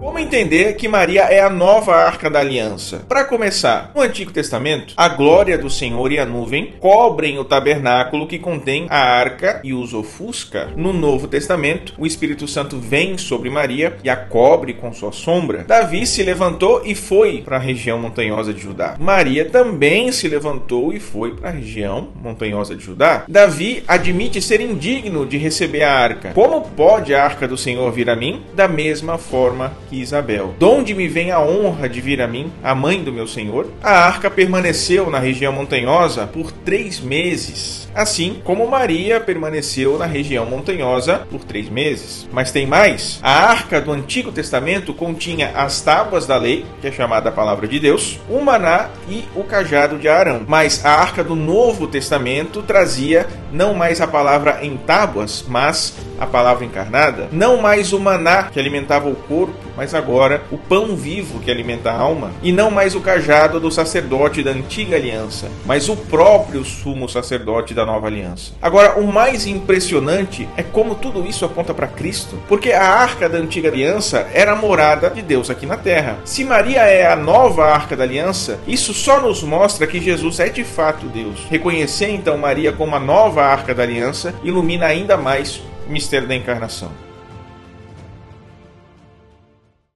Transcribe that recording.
Como entender que Maria é a nova arca da aliança? Para começar, no Antigo Testamento, a glória do Senhor e a nuvem cobrem o tabernáculo que contém a arca e os ofusca. No Novo Testamento, o Espírito Santo vem sobre Maria e a cobre com sua sombra. Davi se levantou e foi para a região montanhosa de Judá. Maria também se levantou e foi para a região montanhosa de Judá. Davi admite ser indigno de receber a arca. Como pode a arca do Senhor vir a mim? Da mesma forma que Isabel. Donde me vem a honra de vir a mim, a mãe do meu senhor? A arca permaneceu na região montanhosa por três meses, assim como Maria permaneceu na região montanhosa por três meses. Mas tem mais: a arca do Antigo Testamento continha as tábuas da lei, que é chamada a palavra de Deus, o maná e o cajado de Arão. Mas a arca do Novo Testamento trazia não mais a palavra em tábuas, mas a palavra encarnada, não mais o maná que alimentava o corpo, mas agora o pão vivo que alimenta a alma, e não mais o cajado do sacerdote da antiga aliança, mas o próprio sumo sacerdote da nova aliança. Agora, o mais impressionante é como tudo isso aponta para Cristo, porque a arca da antiga aliança era a morada de Deus aqui na terra. Se Maria é a nova arca da aliança, isso só nos mostra que Jesus é de fato Deus. Reconhecer então Maria como a nova arca da aliança ilumina ainda mais o mistério da encarnação.